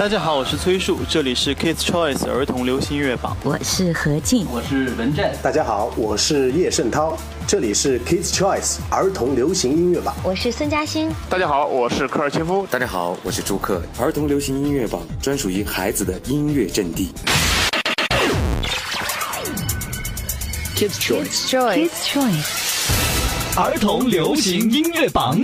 大家好，我是崔树，这里是 Kids Choice 儿童流行音乐榜。我是何静，我是文振。大家好，我是叶圣涛，这里是 Kids Choice 儿童流行音乐榜。我是孙嘉欣。大家好，我是科尔切夫。大家好，我是朱克，儿童流行音乐榜专属于孩子的音乐阵地。Kids Choice，Kids Choice，儿童流行音乐榜。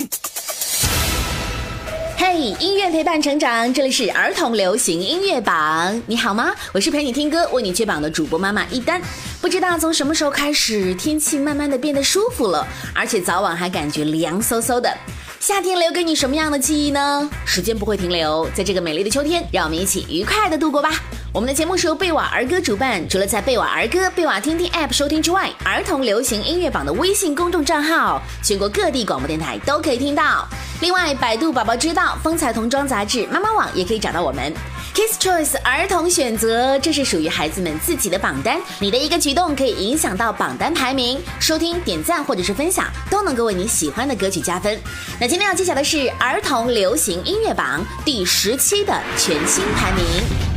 嘿，音乐陪伴成长，这里是儿童流行音乐榜。你好吗？我是陪你听歌、为你接榜的主播妈妈一丹。不知道从什么时候开始，天气慢慢的变得舒服了，而且早晚还感觉凉飕飕的。夏天留给你什么样的记忆呢？时间不会停留，在这个美丽的秋天，让我们一起愉快的度过吧。我们的节目是由贝瓦儿歌主办，除了在贝瓦儿歌、贝瓦听听 App 收听之外，儿童流行音乐榜的微信公众账号，全国各地广播电台都可以听到。另外，百度宝宝知道、风采童装杂志、妈妈网也可以找到我们。Kiss Choice 儿童选择，这是属于孩子们自己的榜单，你的一个举动可以影响到榜单排名。收听、点赞或者是分享，都能够为你喜欢的歌曲加分。那今天要揭晓的是儿童流行音乐榜第十期的全新排名。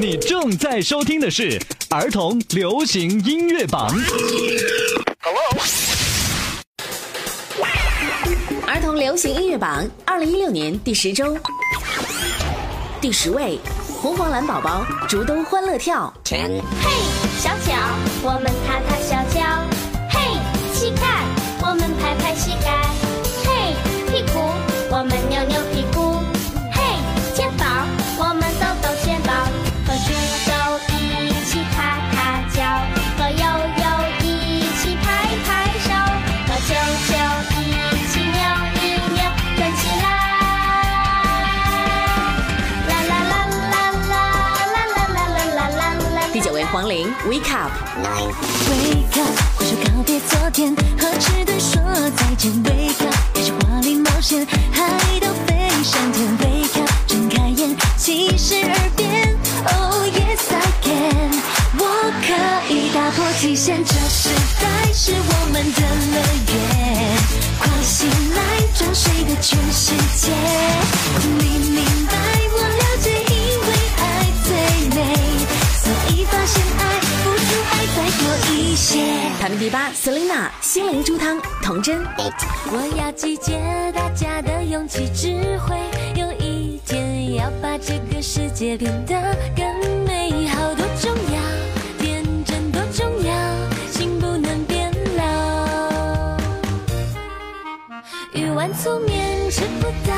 你正在收听的是儿童流行音乐榜。儿童流行音乐榜二零一六年第十周，第十位，红黄蓝宝宝，竹兜欢乐跳。嘿，小脚，我们踏踏小脚。嘿，膝盖，我们拍拍膝盖。，Wake Up。Wake up，挥手告别昨天，和迟钝说再见。Wake up，开始华丽冒险，海岛飞上天。Wake up，睁开眼，七十二变。Oh yes I can，我可以打破极限，这时代是我们的乐园。快醒来，装睡的全世界。你明八 Selina 心灵猪汤，童真。我要集结大家的勇气智慧，有一天要把这个世界变得更美好，多重要，天真多重要，心不能变老。鱼丸粗面吃不到，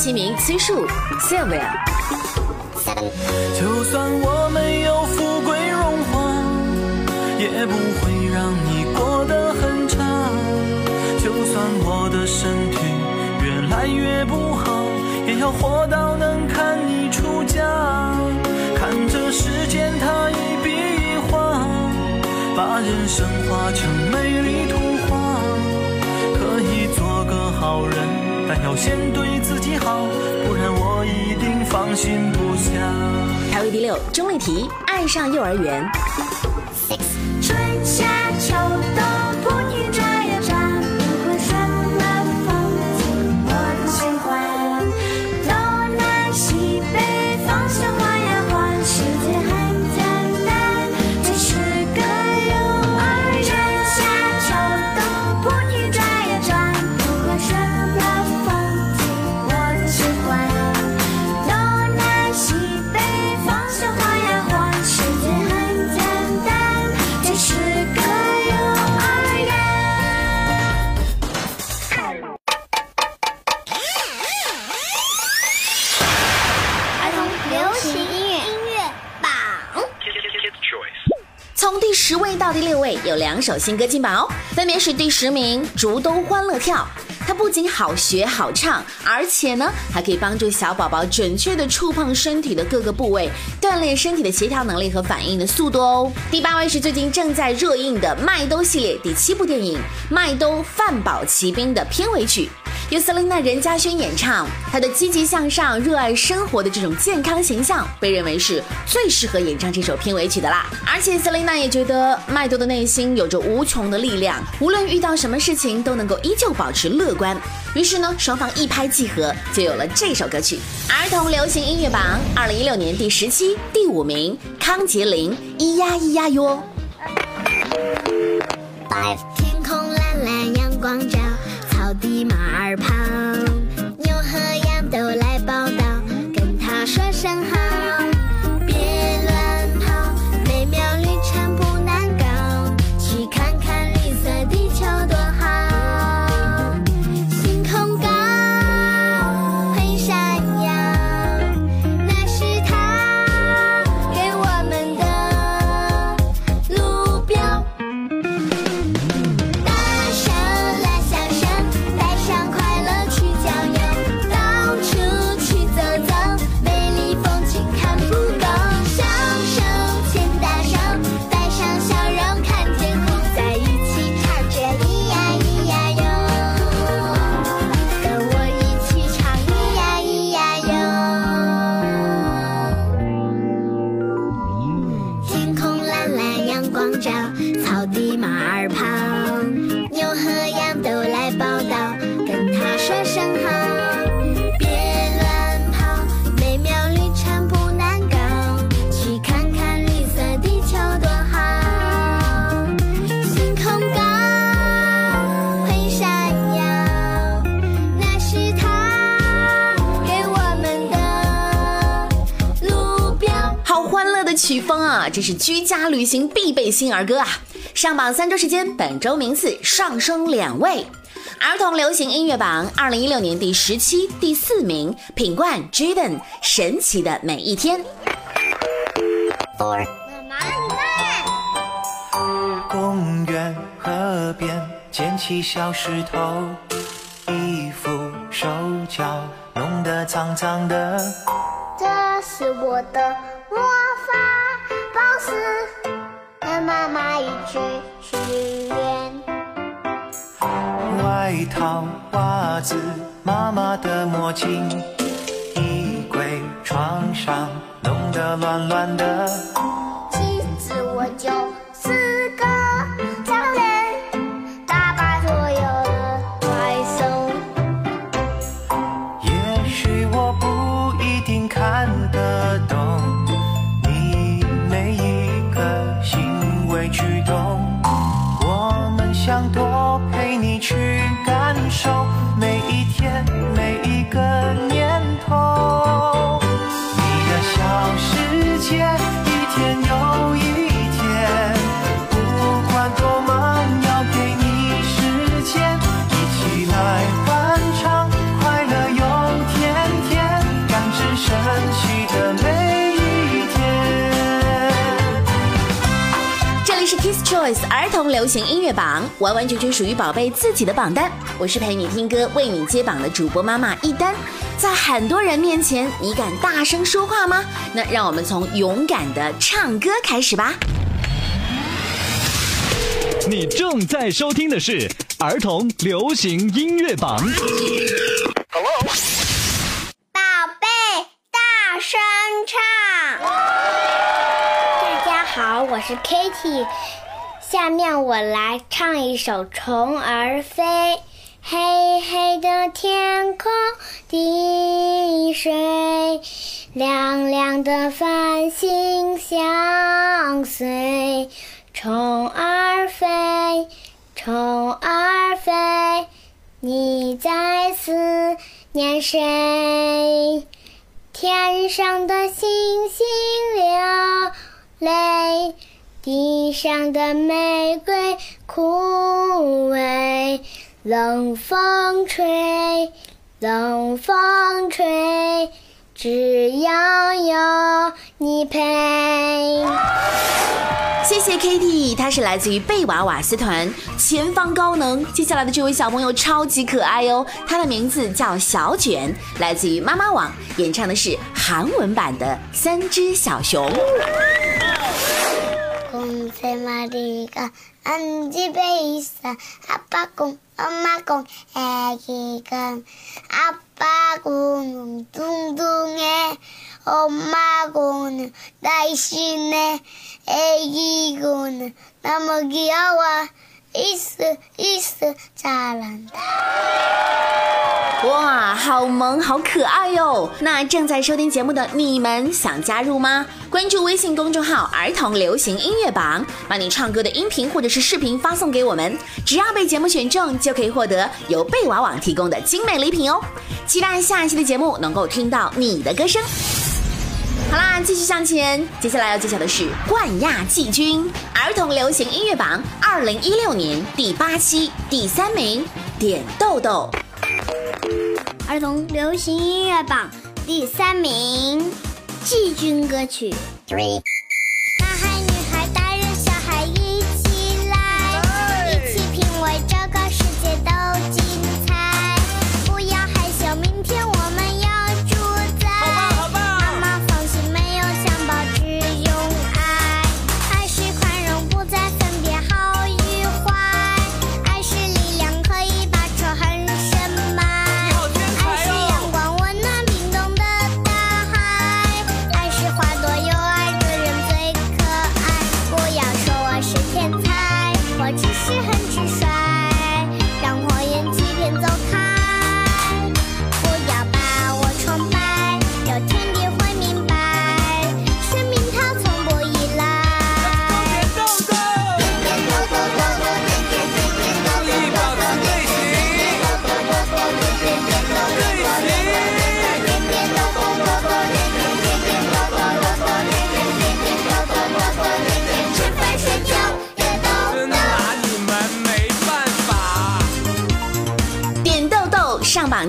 其。名，崔树，Sylvia。就算我没有富贵荣华，也不会让你过得很差。就算我的身体越来越不好，也要活到能看你出嫁。看这世间它一笔一画，把人生画成美丽图但要先对自己好，不然我一定放心不下。排位第六，钟丽缇，爱上幼儿园。春夏秋冬，两首新歌进榜哦，分别是第十名《竹兜欢乐跳》，它不仅好学好唱，而且呢还可以帮助小宝宝准确的触碰身体的各个部位，锻炼身体的协调能力和反应的速度哦。第八位是最近正在热映的《麦兜》系列第七部电影《麦兜饭宝奇兵》的片尾曲。由 Selina 任嘉萱演唱。她的积极向上、热爱生活的这种健康形象，被认为是最适合演唱这首片尾曲的啦。而且 Selina 也觉得麦兜的内心有着无穷的力量，无论遇到什么事情都能够依旧保持乐观。于是呢，双方一拍即合，就有了这首歌曲。儿童流行音乐榜二零一六年第十期第五名，康杰林，咿呀咿呀哟。天空蓝蓝，阳光照，草地马儿跑，牛和羊都来报道，跟他说声好。这是居家旅行必备新儿歌啊！上榜三周时间，本周名次上升两位。儿童流行音乐榜二零一六年第十期第四名，品冠 Jaden《神奇的每一天》。妈妈，你看。公园、河边捡起小石头，衣服、手脚弄得脏脏的。这是我的魔法宝石，和妈妈一起许愿。外套、袜子、妈妈的墨镜，衣柜、床上弄得乱乱的。流行音乐榜，完完全全属于宝贝自己的榜单。我是陪你听歌、为你接榜的主播妈妈一丹。在很多人面前，你敢大声说话吗？那让我们从勇敢的唱歌开始吧。你正在收听的是儿童流行音乐榜。宝贝，大声唱！大家好，我是 Kitty，下面我来唱一首《虫儿飞》。黑黑的天空，滴水，亮亮的繁星相随。虫儿飞，虫儿飞，你在思念谁？天上的星星流泪，地上的玫瑰枯萎。冷风吹，冷风吹，只要有你陪。谢谢 Kitty，她是来自于贝瓦瓦斯团，前方高能。接下来的这位小朋友超级可爱哦，他的名字叫小卷，来自于妈妈网，演唱的是韩文版的《三只小熊》。可 공, 세 마리가 한 집에 있어. 아빠 공, 엄마 공, 애기가. 아빠 공은 뚱뚱해. 엄마 공은 날씬해. 애기 공은 너무 귀여워. 있어, 있어, 잘한다.哇，好萌，好可爱哟！那正在收听节目的你们想加入吗？关注微信公众号“儿童流行音乐榜”，把你唱歌的音频或者是视频发送给我们，只要被节目选中，就可以获得由贝娃网提供的精美礼品哦！期待下一期的节目能够听到你的歌声。 好啦，继续向前，接下来要揭晓的是冠亚季军儿童流行音乐榜二零一六年第八期第三名，点豆豆。儿童流行音乐榜第三名，季军歌曲。男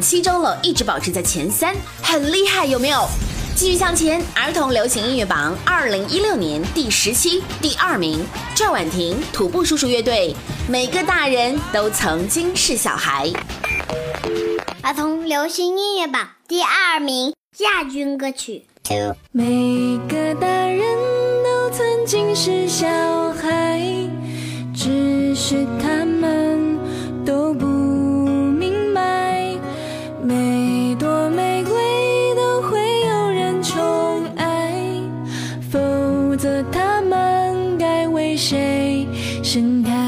七周了，一直保持在前三，很厉害，有没有？继续向前，儿童流行音乐榜二零一六年第十期第二名，赵婉婷土布叔叔乐队。每个大人都曾经是小孩。儿童流行音乐榜第二名亚军歌曲。每个大人都曾经是小孩，只是他们每朵玫瑰都会有人宠爱，否则他们该为谁盛开？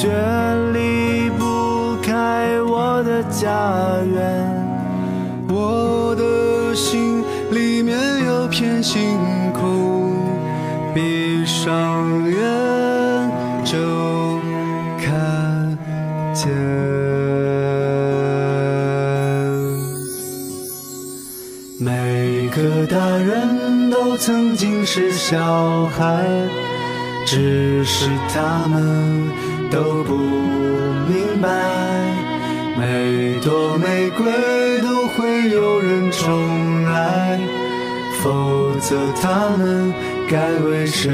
却离不开我的家园。我的心里面有片星空，闭上眼就看见。每个大人都曾经是小孩，只是他们都不明白，每朵玫瑰都会有人宠爱，否则他们该为谁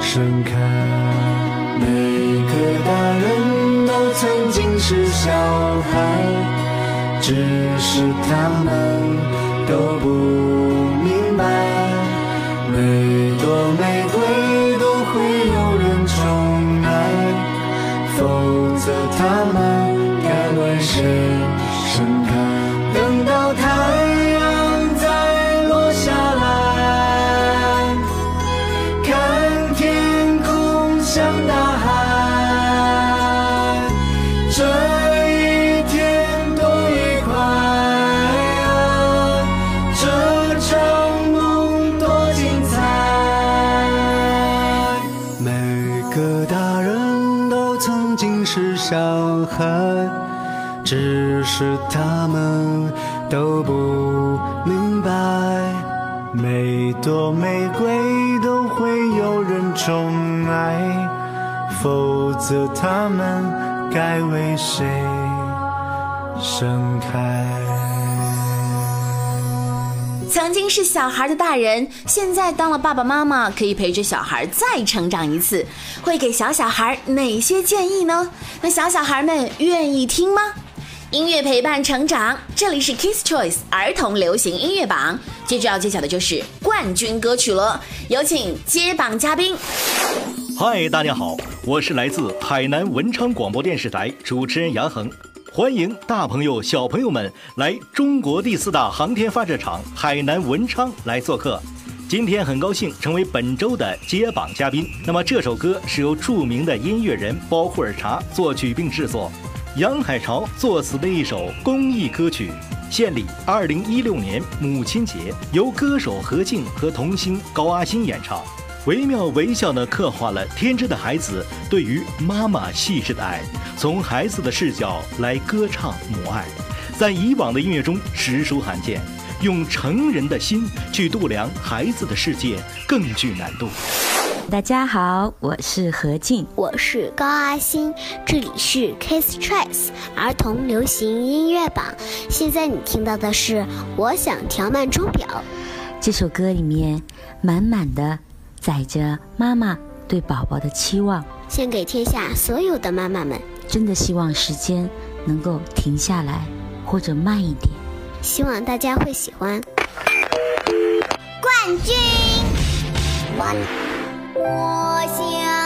盛开？每个大人都曾经是小孩，只是他们。都不是他们都不明白，每朵玫瑰都会有人宠爱，否则他们该为谁盛开？曾经是小孩的大人，现在当了爸爸妈妈，可以陪着小孩再成长一次，会给小小孩哪些建议呢？那小小孩们愿意听吗？音乐陪伴成长，这里是 Kiss Choice 儿童流行音乐榜，接着要揭晓的就是冠军歌曲了，有请接榜嘉宾。嗨，大家好，我是来自海南文昌广播电视台主持人杨恒，欢迎大朋友小朋友们来中国第四大航天发射场海南文昌来做客。今天很高兴成为本周的接榜嘉宾。那么这首歌是由著名的音乐人包库尔查作曲并制作。杨海潮作词的一首公益歌曲，献礼二零一六年母亲节，由歌手何静和童星高阿星演唱，惟妙惟肖地刻画了天真的孩子对于妈妈细致的爱，从孩子的视角来歌唱母爱，在以往的音乐中实属罕见，用成人的心去度量孩子的世界更具难度。大家好，我是何静，我是高阿星，这里是 Kiss Choice 儿童流行音乐榜。现在你听到的是《我想调慢钟表》这首歌里面满满的载着妈妈对宝宝的期望，献给天下所有的妈妈们。真的希望时间能够停下来，或者慢一点。希望大家会喜欢。冠军，one。我想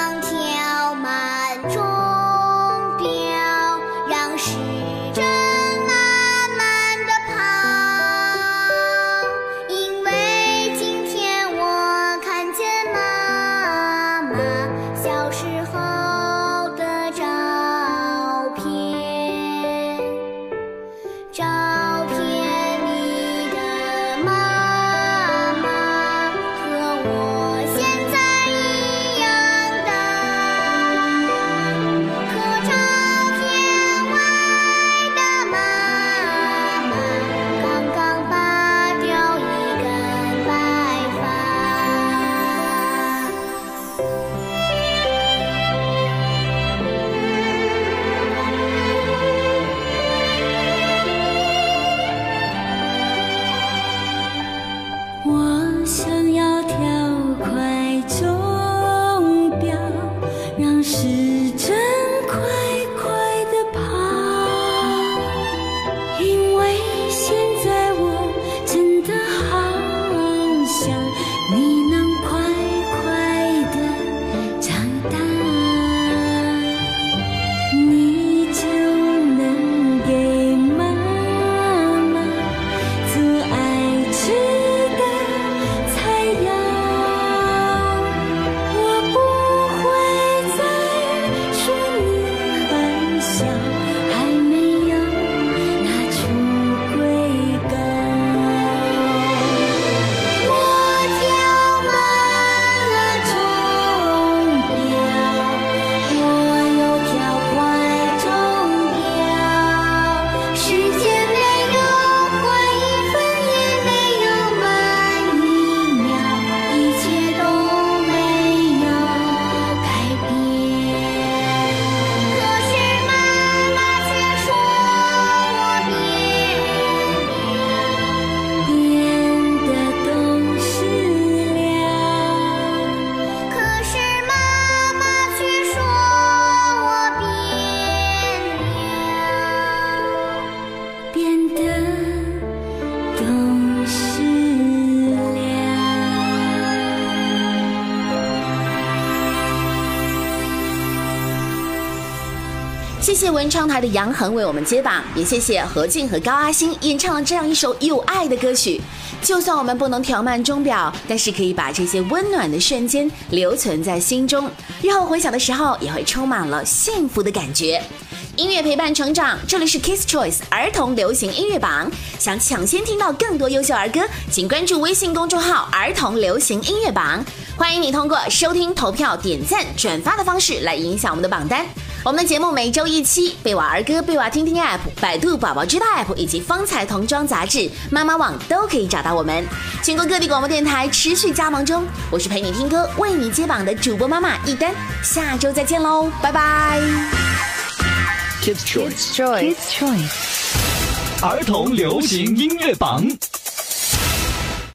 想要跳快走。谢谢文昌台的杨恒为我们接榜，也谢谢何静和高阿星演唱了这样一首有爱的歌曲。就算我们不能调慢钟表，但是可以把这些温暖的瞬间留存在心中，日后回想的时候也会充满了幸福的感觉。音乐陪伴成长，这里是 Kiss Choice 儿童流行音乐榜。想抢先听到更多优秀儿歌，请关注微信公众号“儿童流行音乐榜”。欢迎你通过收听、投票、点赞、转发的方式来影响我们的榜单。我们的节目每周一期，贝瓦儿歌、贝瓦听听 App、百度宝宝知道 App 以及方彩童装杂志、妈妈网都可以找到我们。全国各地广播电台持续加盟中，我是陪你听歌、为你接榜的主播妈妈一丹，下周再见喽，拜拜。Kids Choice Kids Choice。儿童流行音乐榜。